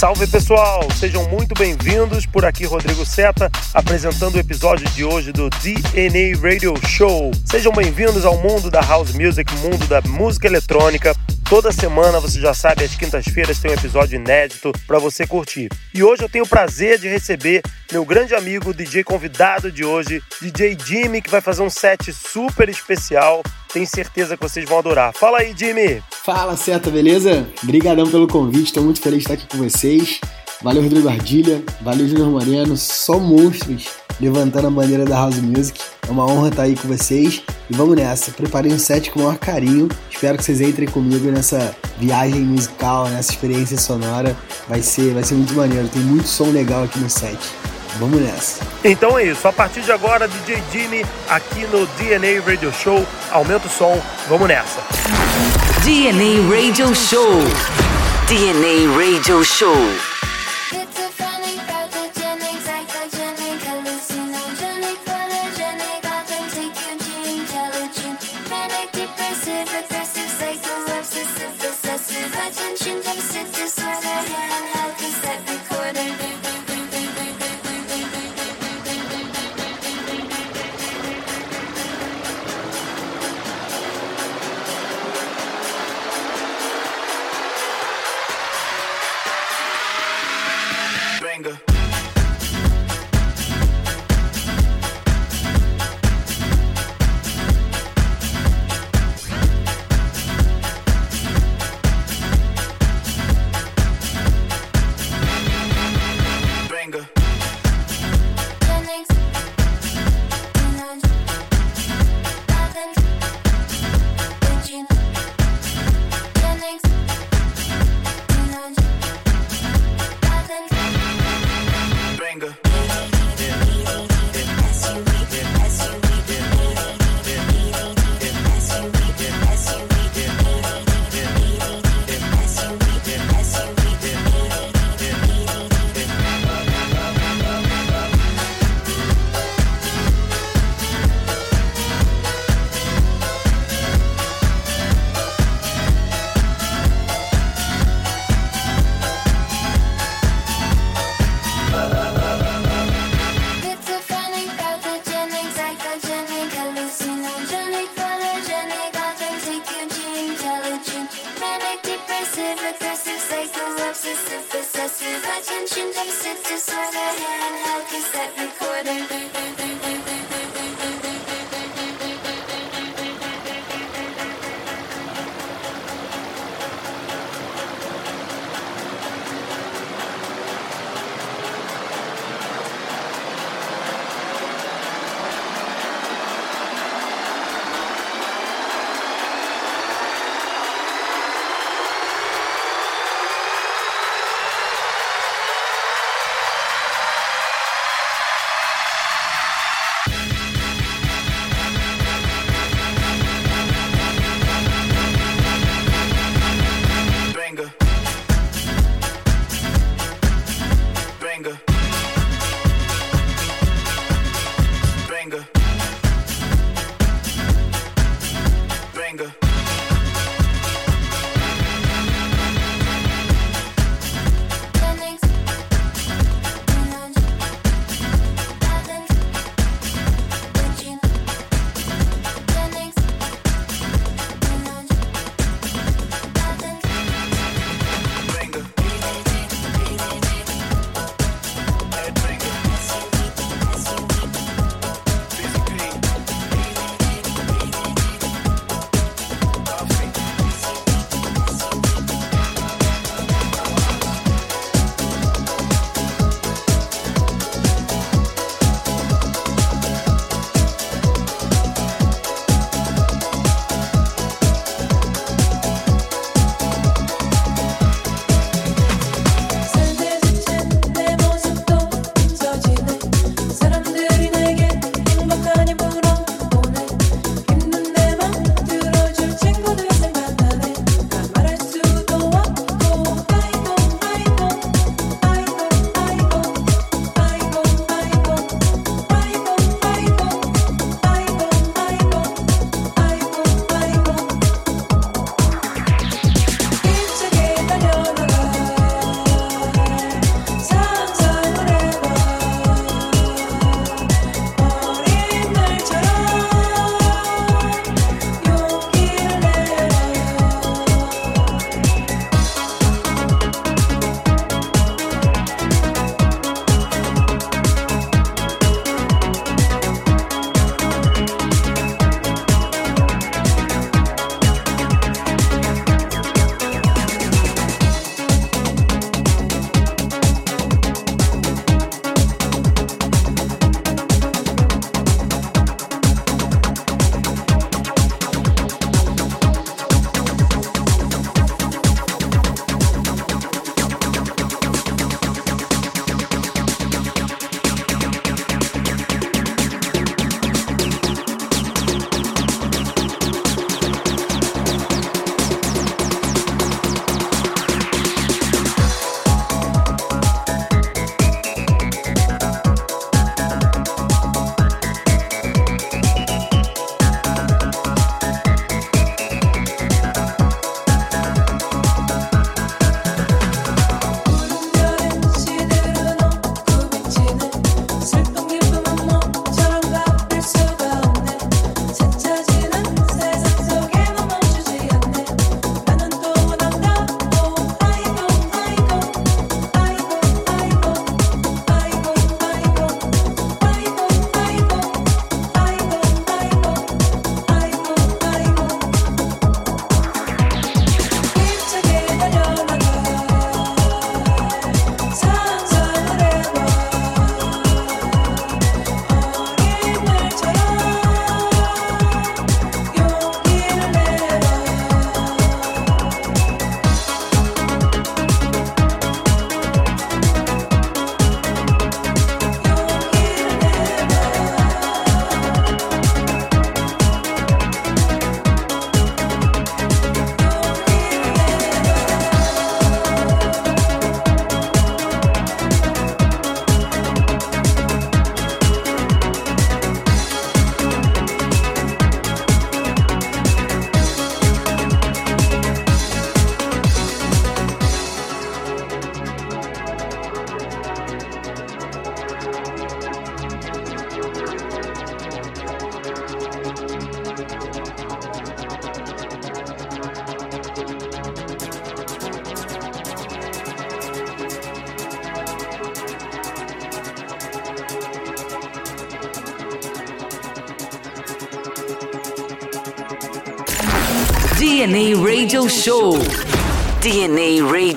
Salve pessoal, sejam muito bem-vindos. Por aqui, Rodrigo Seta, apresentando o episódio de hoje do DNA Radio Show. Sejam bem-vindos ao mundo da house music, mundo da música eletrônica. Toda semana, você já sabe, às quintas-feiras tem um episódio inédito para você curtir. E hoje eu tenho o prazer de receber meu grande amigo, DJ convidado de hoje, DJ Jimmy, que vai fazer um set super especial. Tenho certeza que vocês vão adorar. Fala aí, Jimmy! Fala, Seta, beleza? Obrigadão pelo convite, estou muito feliz de estar aqui com vocês. Valeu, Rodrigo Ardilha, valeu, Júnior Moreno, só monstros levantando a bandeira da House Music. É uma honra estar aí com vocês e vamos nessa. Preparei um set com o maior carinho. Espero que vocês entrem comigo nessa viagem musical, nessa experiência sonora. Vai ser, vai ser muito maneiro. Tem muito som legal aqui no set. Vamos nessa. Então é isso. A partir de agora, DJ Jimmy aqui no DNA Radio Show. Aumenta o som. Vamos nessa. DNA Radio Show. DNA Radio Show.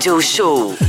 DNA Radio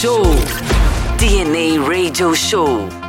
Show. DNA Radio Show.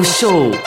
Show.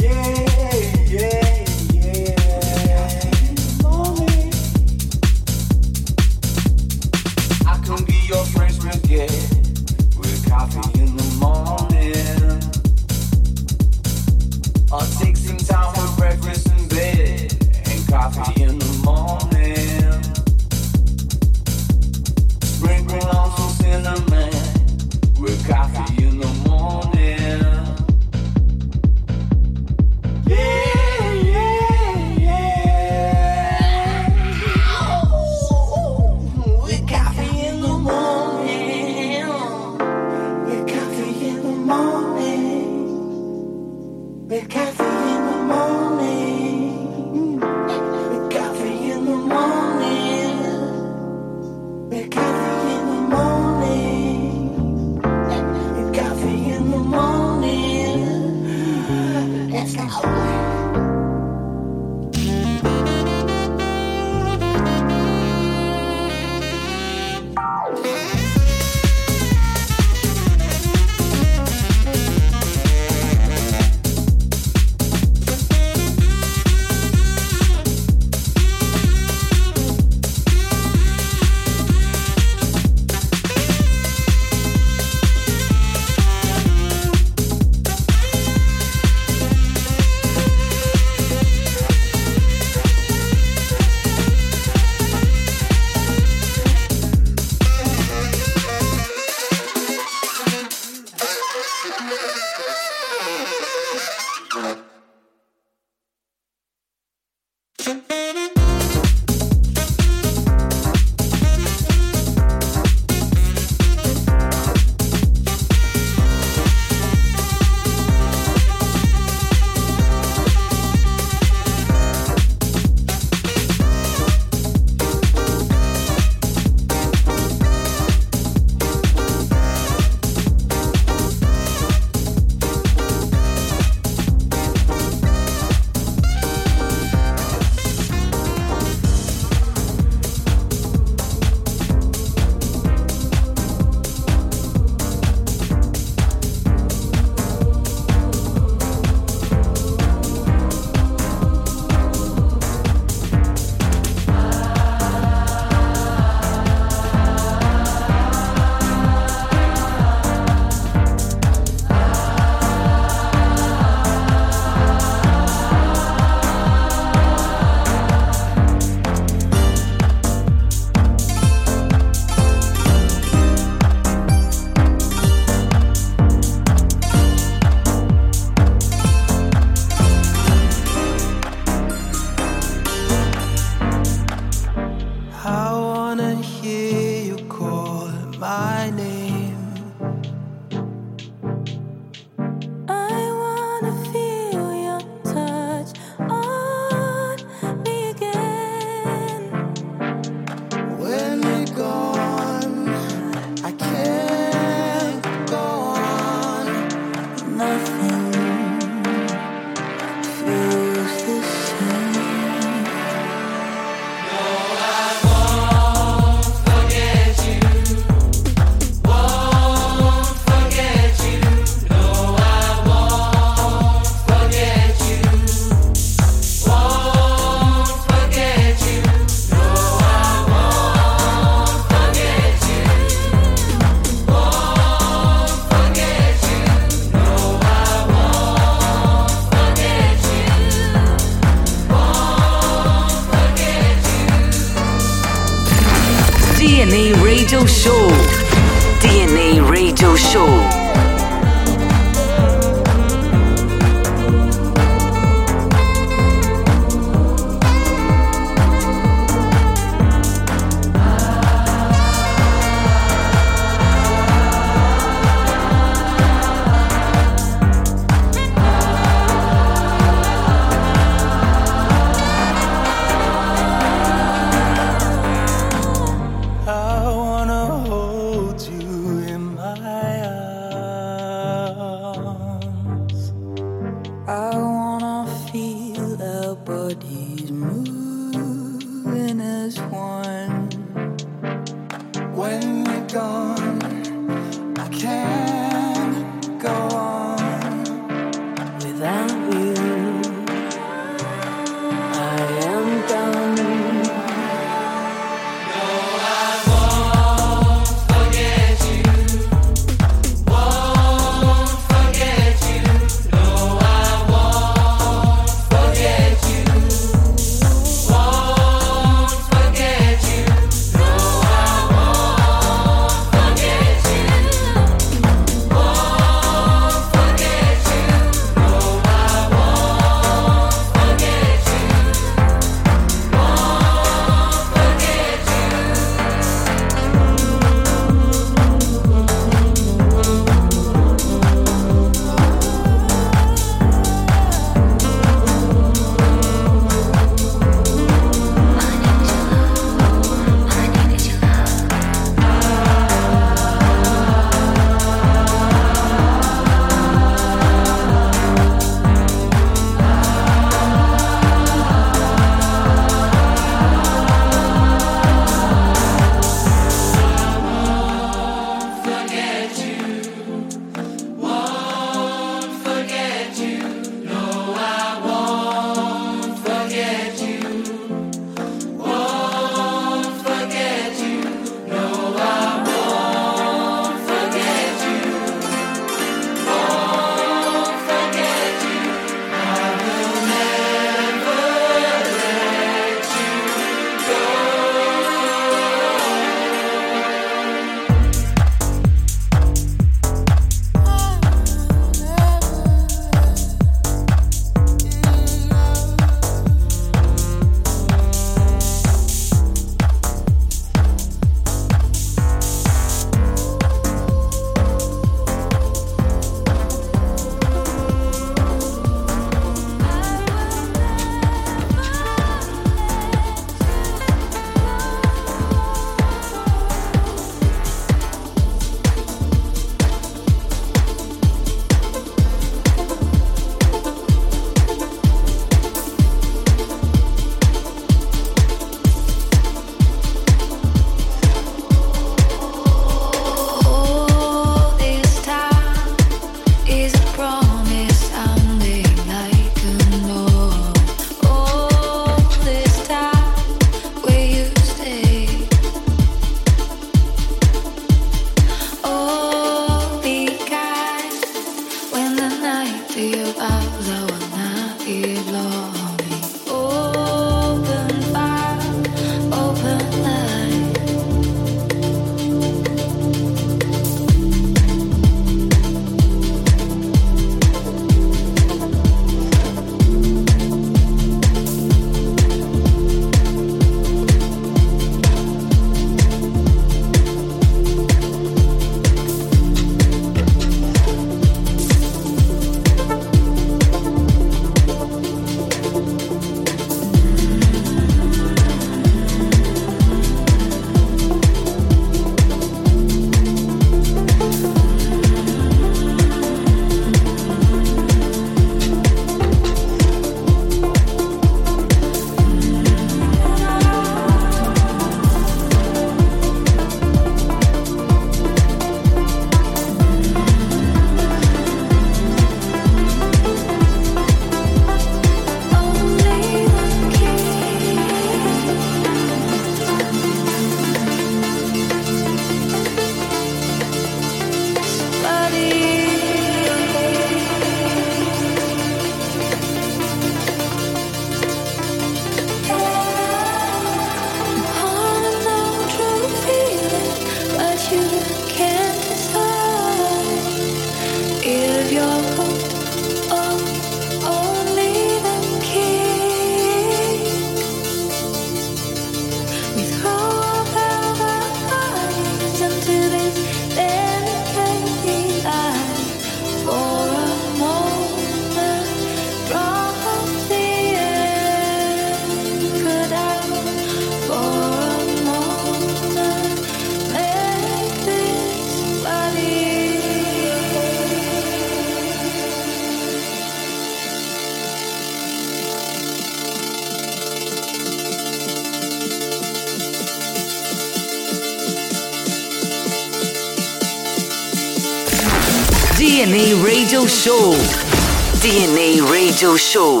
DNA Radio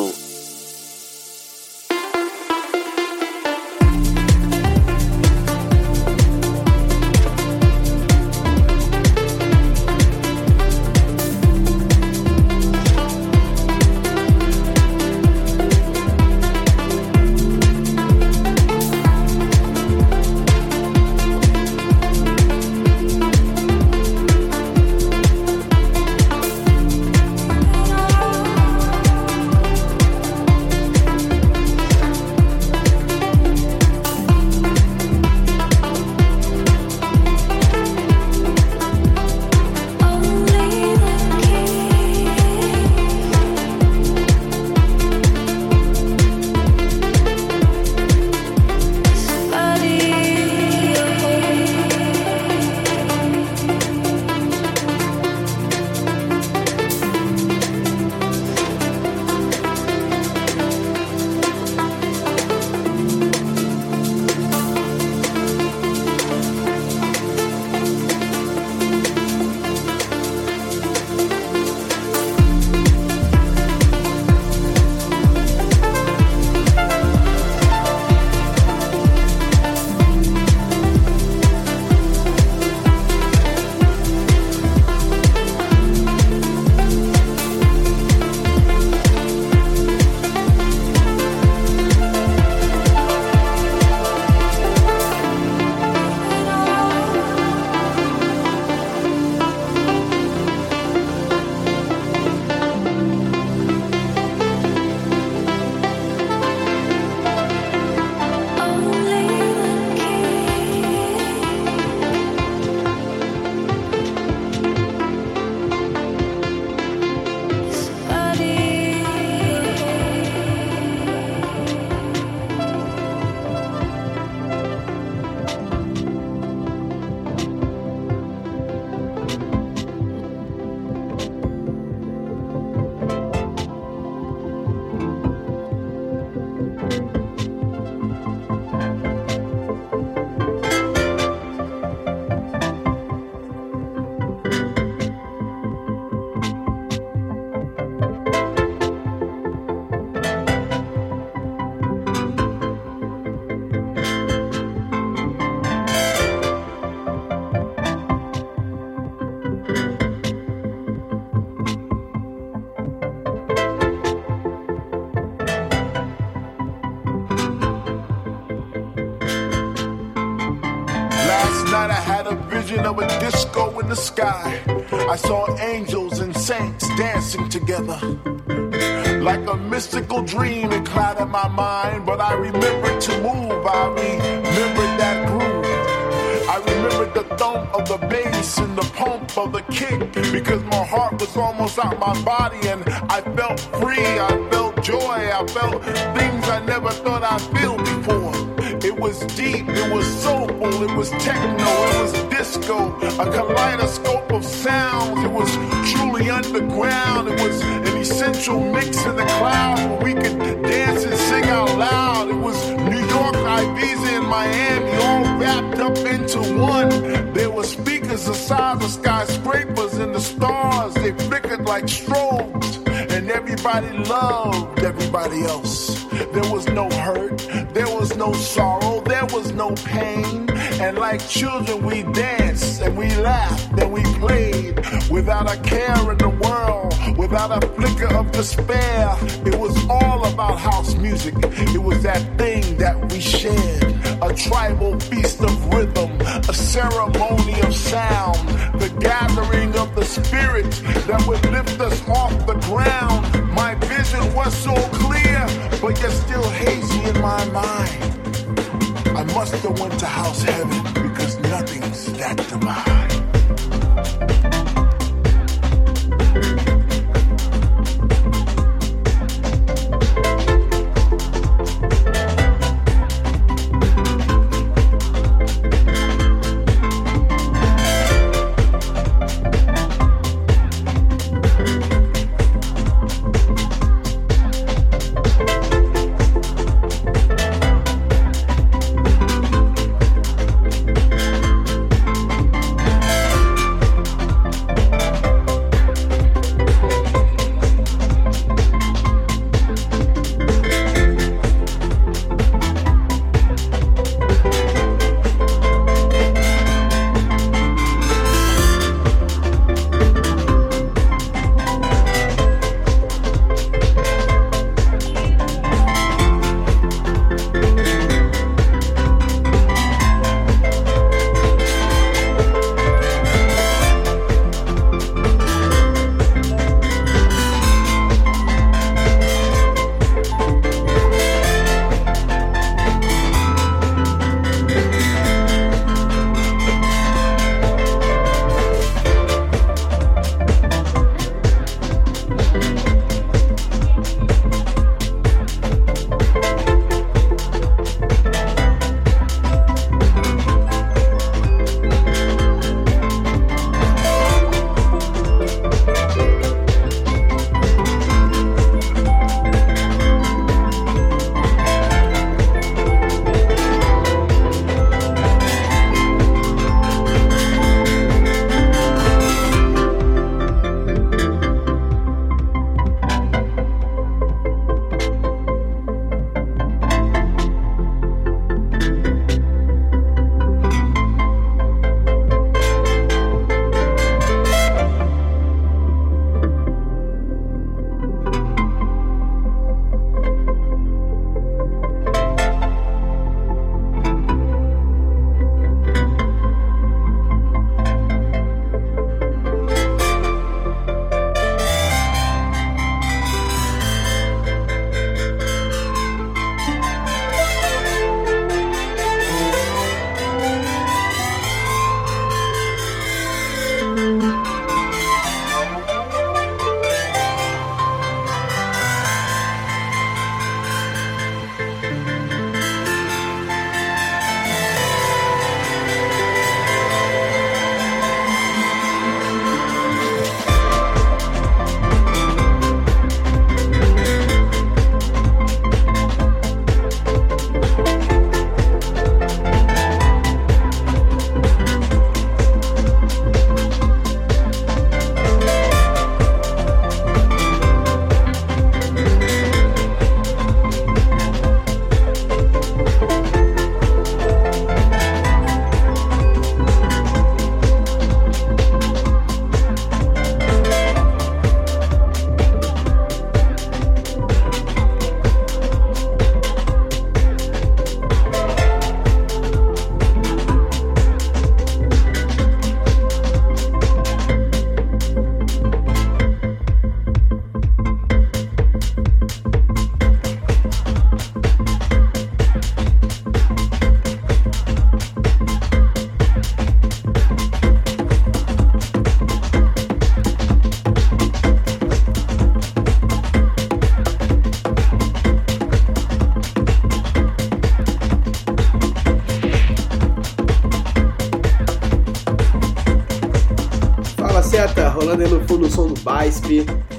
Show. I saw angels and saints dancing together. Like a mystical dream, it clouded my mind, but I remembered to move. I remembered that groove. I remembered the thump of the bass and the pump of the kick because my heart was almost out my body and I felt free. I felt joy. I felt things I never thought I'd feel before. It was deep, it was soulful, it was techno, it was disco, a kaleidoscope of sounds. It was truly underground. It was an essential mix in the clouds where we could dance and sing out loud. It was New York, Ibiza, and Miami all wrapped up into one. There were speakers the size of skyscrapers, and the stars they flickered like strobes, and everybody loved everybody else. There was no hurt, there was no sorrow, there was no pain. And like children, we danced and we laughed and we played without a care in the world, without a flicker of despair. It was all about house music. It was that thing that we shared. A tribal feast of rhythm, a ceremony of sound, the gathering of the spirit that would lift us off the ground. My vision was so clear, but yet still hazy in my mind. I must have went to house heaven because nothing's that divine.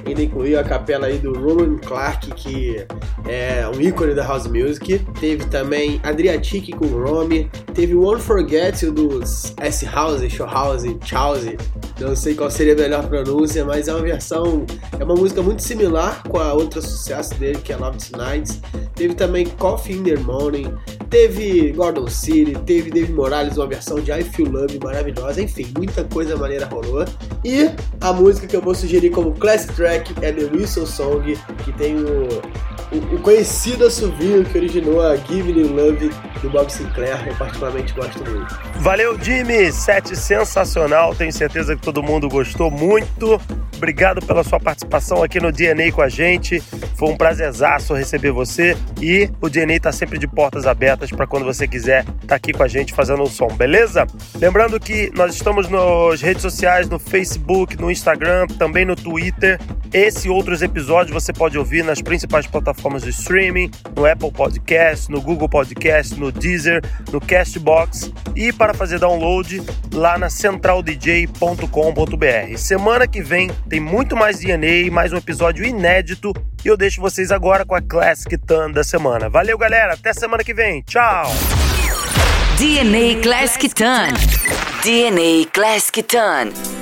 Ainda incluiu a capela aí do Roland Clark, que é um ícone da house music. Teve também Adriatic com Rome, teve Won't Forget dos S House, Show House, Chause. Não sei qual seria a melhor pronúncia, mas é uma versão, é uma música muito similar com a outra sucesso dele, que é Love Tonight. Teve também Coffee in the Morning, teve Gordon City, teve Dave Morales, uma versão de I Feel Love maravilhosa, enfim, muita coisa maneira rolou. E a música que eu vou sugerir como Classic Track é The Whistle Song, que tem o, o, o conhecido assovio que originou a Give You Love do Bob Sinclair, eu particularmente gosto muito. Valeu, Jimmy! Set sensacional, tenho certeza que todo mundo gostou muito. Obrigado pela sua participação aqui no DNA com a gente. Foi um prazerzaço receber você e o DNA está sempre de portas abertas para quando você quiser estar tá aqui com a gente fazendo um som, beleza? Lembrando que nós estamos nas redes sociais, no Facebook, no Instagram, também no Twitter. Esse e outros episódios você pode ouvir nas principais plataformas de streaming, no Apple Podcast, no Google Podcast, no Deezer, no Castbox e para fazer download lá na centraldj.com.br. Semana que vem tem muito mais DNA, mais um episódio inédito e eu deixo vocês agora com a Classic Tan da semana. Valeu, galera. Até semana que vem. Tchau. DNA Classic Tan. DNA Classic Tan.